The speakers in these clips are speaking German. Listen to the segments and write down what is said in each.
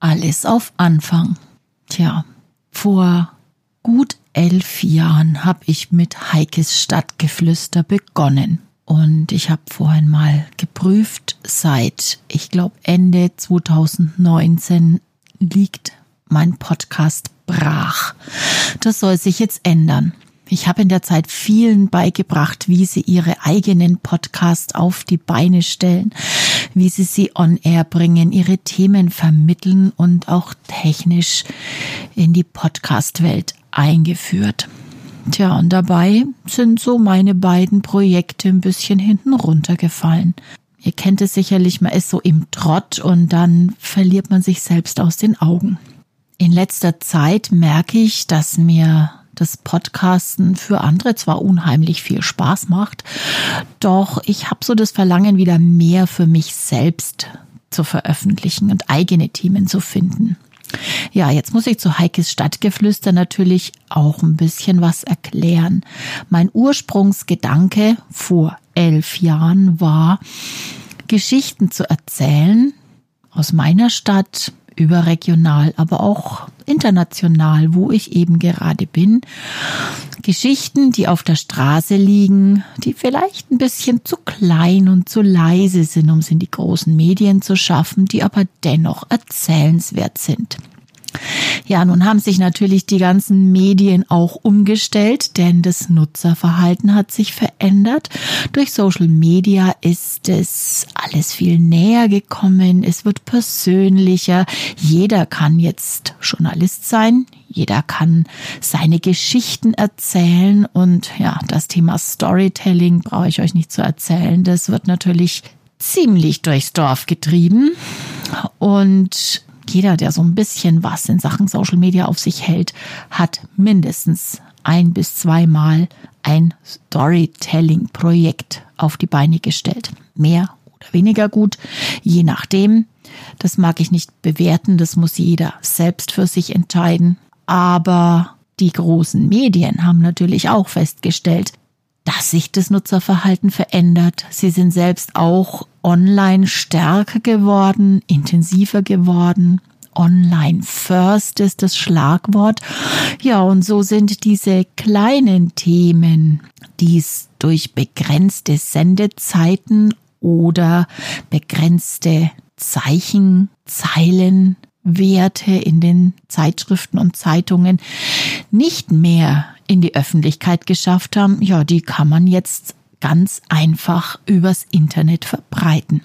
Alles auf Anfang. Tja, vor gut elf Jahren habe ich mit Heikes Stadtgeflüster begonnen. Und ich habe vorhin mal geprüft, seit, ich glaube, Ende 2019 liegt mein Podcast brach. Das soll sich jetzt ändern. Ich habe in der Zeit vielen beigebracht, wie sie ihre eigenen Podcasts auf die Beine stellen, wie sie sie on air bringen, ihre Themen vermitteln und auch technisch in die Podcast-Welt eingeführt. Tja, und dabei sind so meine beiden Projekte ein bisschen hinten runtergefallen. Ihr kennt es sicherlich, man ist so im Trott und dann verliert man sich selbst aus den Augen. In letzter Zeit merke ich, dass mir das Podcasten für andere zwar unheimlich viel Spaß macht, doch ich habe so das Verlangen, wieder mehr für mich selbst zu veröffentlichen und eigene Themen zu finden. Ja, jetzt muss ich zu Heikes Stadtgeflüster natürlich auch ein bisschen was erklären. Mein Ursprungsgedanke vor elf Jahren war, Geschichten zu erzählen aus meiner Stadt, überregional, aber auch international, wo ich eben gerade bin. Geschichten, die auf der Straße liegen, die vielleicht ein bisschen zu klein und zu leise sind, um sie in die großen Medien zu schaffen, die aber dennoch erzählenswert sind. Ja, nun haben sich natürlich die ganzen Medien auch umgestellt, denn das Nutzerverhalten hat sich verändert. Durch Social Media ist es alles viel näher gekommen, es wird persönlicher. Jeder kann jetzt Journalist sein, jeder kann seine Geschichten erzählen und ja, das Thema Storytelling brauche ich euch nicht zu erzählen. Das wird natürlich ziemlich durchs Dorf getrieben und jeder, der so ein bisschen was in Sachen Social Media auf sich hält, hat mindestens ein bis zweimal ein Storytelling-Projekt auf die Beine gestellt. Mehr oder weniger gut, je nachdem. Das mag ich nicht bewerten, das muss jeder selbst für sich entscheiden. Aber die großen Medien haben natürlich auch festgestellt, dass sich das Nutzerverhalten verändert. Sie sind selbst auch online stärker geworden, intensiver geworden. Online first ist das Schlagwort. Ja, und so sind diese kleinen Themen, die es durch begrenzte Sendezeiten oder begrenzte Zeichen, Zeilen, Werte in den Zeitschriften und Zeitungen nicht mehr in die Öffentlichkeit geschafft haben, ja, die kann man jetzt ganz einfach übers Internet verbreiten.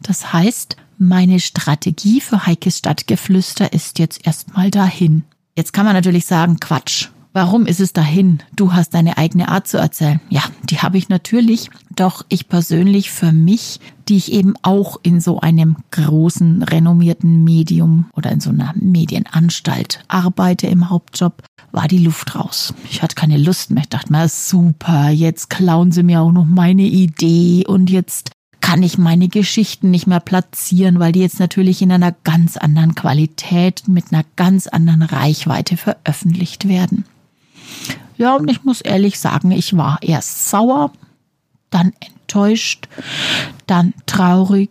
Das heißt, meine Strategie für Heikes Stadtgeflüster ist jetzt erstmal dahin. Jetzt kann man natürlich sagen, Quatsch. Warum ist es dahin? Du hast deine eigene Art zu erzählen. Ja, die habe ich natürlich, doch ich persönlich für mich, die ich eben auch in so einem großen, renommierten Medium oder in so einer Medienanstalt arbeite im Hauptjob, war die Luft raus. Ich hatte keine Lust mehr. Ich dachte mir, super, jetzt klauen sie mir auch noch meine Idee und jetzt kann ich meine Geschichten nicht mehr platzieren, weil die jetzt natürlich in einer ganz anderen Qualität, mit einer ganz anderen Reichweite veröffentlicht werden. Ja, und ich muss ehrlich sagen, ich war erst sauer, dann enttäuscht, dann traurig,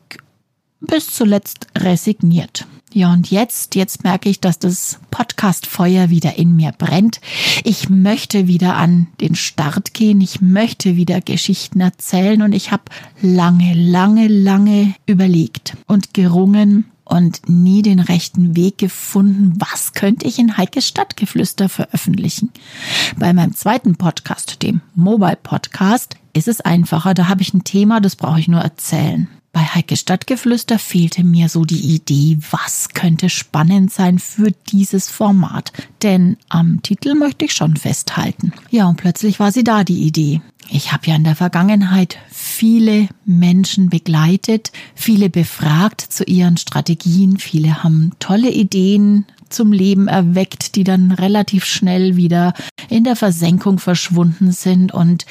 bis zuletzt resigniert. Ja, und jetzt, jetzt merke ich, dass das Podcast-Feuer wieder in mir brennt. Ich möchte wieder an den Start gehen. Ich möchte wieder Geschichten erzählen und ich habe lange, lange, lange überlegt und gerungen und nie den rechten Weg gefunden, was könnte ich in Heikes Stadtgeflüster veröffentlichen. Bei meinem zweiten Podcast, dem Mobile Podcast, ist es einfacher. Da habe ich ein Thema, das brauche ich nur erzählen. Bei Heike Stadtgeflüster fehlte mir so die Idee, was könnte spannend sein für dieses Format. Denn am Titel möchte ich schon festhalten. Ja, und plötzlich war sie da, die Idee. Ich habe ja in der Vergangenheit viele Menschen begleitet, viele befragt zu ihren Strategien, viele haben tolle Ideen zum Leben erweckt, die dann relativ schnell wieder in der Versenkung verschwunden sind. Und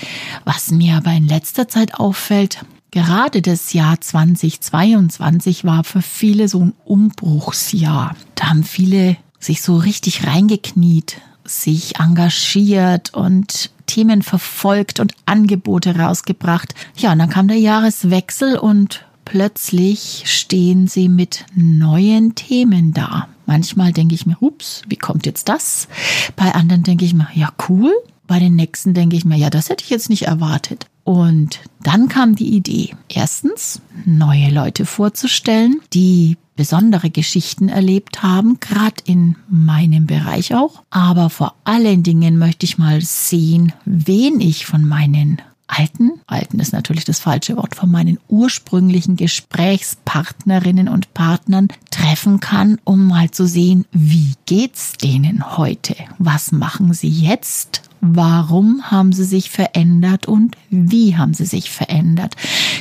was mir aber in letzter Zeit auffällt, Gerade das Jahr 2022 war für viele so ein Umbruchsjahr. Da haben viele sich so richtig reingekniet, sich engagiert und Themen verfolgt und Angebote rausgebracht. Ja, und dann kam der Jahreswechsel und plötzlich stehen sie mit neuen Themen da. Manchmal denke ich mir, ups, wie kommt jetzt das? Bei anderen denke ich mir, ja, cool. Bei den nächsten denke ich mir, ja, das hätte ich jetzt nicht erwartet. Und dann kam die Idee, erstens neue Leute vorzustellen, die besondere Geschichten erlebt haben, gerade in meinem Bereich auch. Aber vor allen Dingen möchte ich mal sehen, wen ich von meinen alten, alten ist natürlich das falsche Wort, von meinen ursprünglichen Gesprächspartnerinnen und Partnern treffen kann, um mal zu sehen, wie geht's denen heute? Was machen sie jetzt? Warum haben sie sich verändert und wie haben sie sich verändert?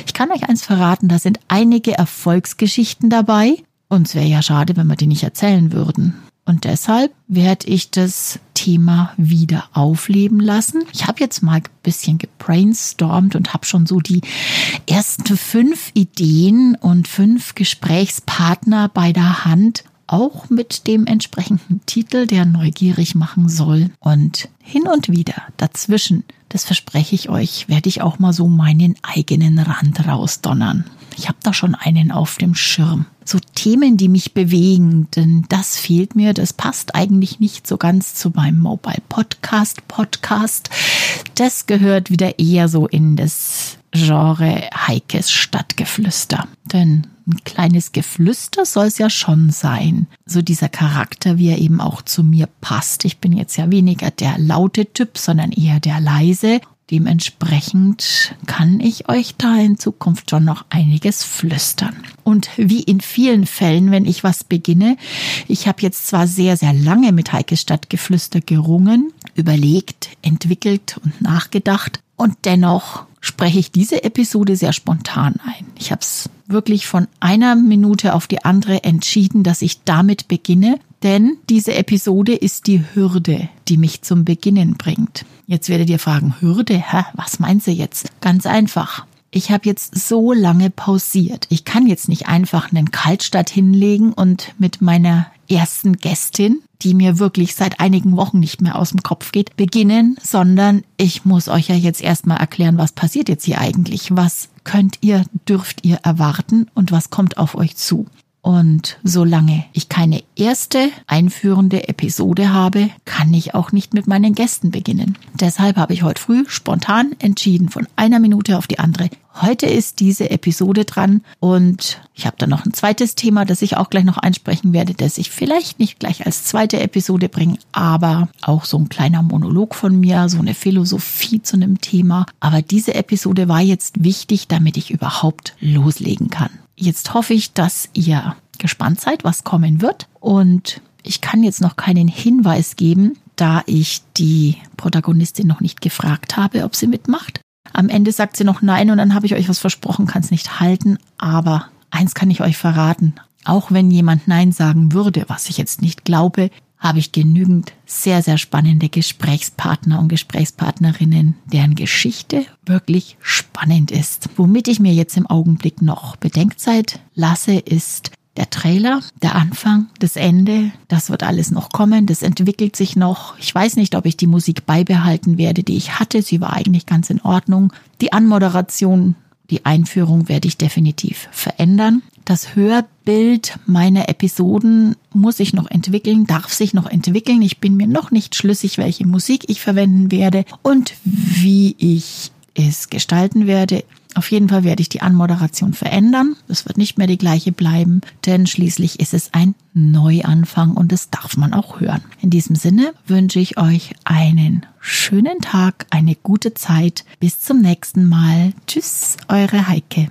Ich kann euch eins verraten, da sind einige Erfolgsgeschichten dabei. Und es wäre ja schade, wenn wir die nicht erzählen würden. Und deshalb werde ich das Thema wieder aufleben lassen. Ich habe jetzt mal ein bisschen gebrainstormt und habe schon so die ersten fünf Ideen und fünf Gesprächspartner bei der Hand, auch mit dem entsprechenden Titel, der neugierig machen soll. Und hin und wieder dazwischen, das verspreche ich euch, werde ich auch mal so meinen eigenen Rand rausdonnern. Ich habe da schon einen auf dem Schirm. So Themen, die mich bewegen, denn das fehlt mir. Das passt eigentlich nicht so ganz zu meinem Mobile Podcast Podcast. Das gehört wieder eher so in das Genre Heikes Stadtgeflüster. Denn ein kleines Geflüster soll es ja schon sein. So dieser Charakter, wie er eben auch zu mir passt. Ich bin jetzt ja weniger der laute Typ, sondern eher der leise. Dementsprechend kann ich euch da in Zukunft schon noch einiges flüstern. Und wie in vielen Fällen, wenn ich was beginne, ich habe jetzt zwar sehr, sehr lange mit Heike Stadtgeflüster gerungen, überlegt, entwickelt und nachgedacht und dennoch spreche ich diese Episode sehr spontan ein. Ich habe es wirklich von einer Minute auf die andere entschieden, dass ich damit beginne, denn diese Episode ist die Hürde, die mich zum Beginnen bringt. Jetzt werdet ihr fragen, Hürde? Hä? Was meinst du jetzt? Ganz einfach. Ich habe jetzt so lange pausiert. Ich kann jetzt nicht einfach einen Kaltstart hinlegen und mit meiner ersten Gästin, die mir wirklich seit einigen Wochen nicht mehr aus dem Kopf geht, beginnen, sondern ich muss euch ja jetzt erstmal erklären, was passiert jetzt hier eigentlich? Was könnt ihr, dürft ihr erwarten und was kommt auf euch zu? Und solange ich keine erste einführende Episode habe, kann ich auch nicht mit meinen Gästen beginnen. Deshalb habe ich heute früh spontan entschieden, von einer Minute auf die andere. Heute ist diese Episode dran und ich habe da noch ein zweites Thema, das ich auch gleich noch einsprechen werde, das ich vielleicht nicht gleich als zweite Episode bringe, aber auch so ein kleiner Monolog von mir, so eine Philosophie zu einem Thema. Aber diese Episode war jetzt wichtig, damit ich überhaupt loslegen kann. Jetzt hoffe ich, dass ihr gespannt seid, was kommen wird. Und ich kann jetzt noch keinen Hinweis geben, da ich die Protagonistin noch nicht gefragt habe, ob sie mitmacht. Am Ende sagt sie noch nein und dann habe ich euch was versprochen, kann es nicht halten. Aber eins kann ich euch verraten. Auch wenn jemand Nein sagen würde, was ich jetzt nicht glaube, habe ich genügend sehr, sehr spannende Gesprächspartner und Gesprächspartnerinnen, deren Geschichte wirklich spannend ist. Womit ich mir jetzt im Augenblick noch Bedenkzeit lasse, ist der Trailer, der Anfang, das Ende, das wird alles noch kommen, das entwickelt sich noch. Ich weiß nicht, ob ich die Musik beibehalten werde, die ich hatte. Sie war eigentlich ganz in Ordnung. Die Anmoderation, die Einführung werde ich definitiv verändern. Das Hörbild meiner Episoden muss ich noch entwickeln, darf sich noch entwickeln. Ich bin mir noch nicht schlüssig, welche Musik ich verwenden werde und wie ich es gestalten werde. Auf jeden Fall werde ich die Anmoderation verändern. Es wird nicht mehr die gleiche bleiben, denn schließlich ist es ein Neuanfang und das darf man auch hören. In diesem Sinne wünsche ich euch einen schönen Tag, eine gute Zeit. Bis zum nächsten Mal. Tschüss, eure Heike.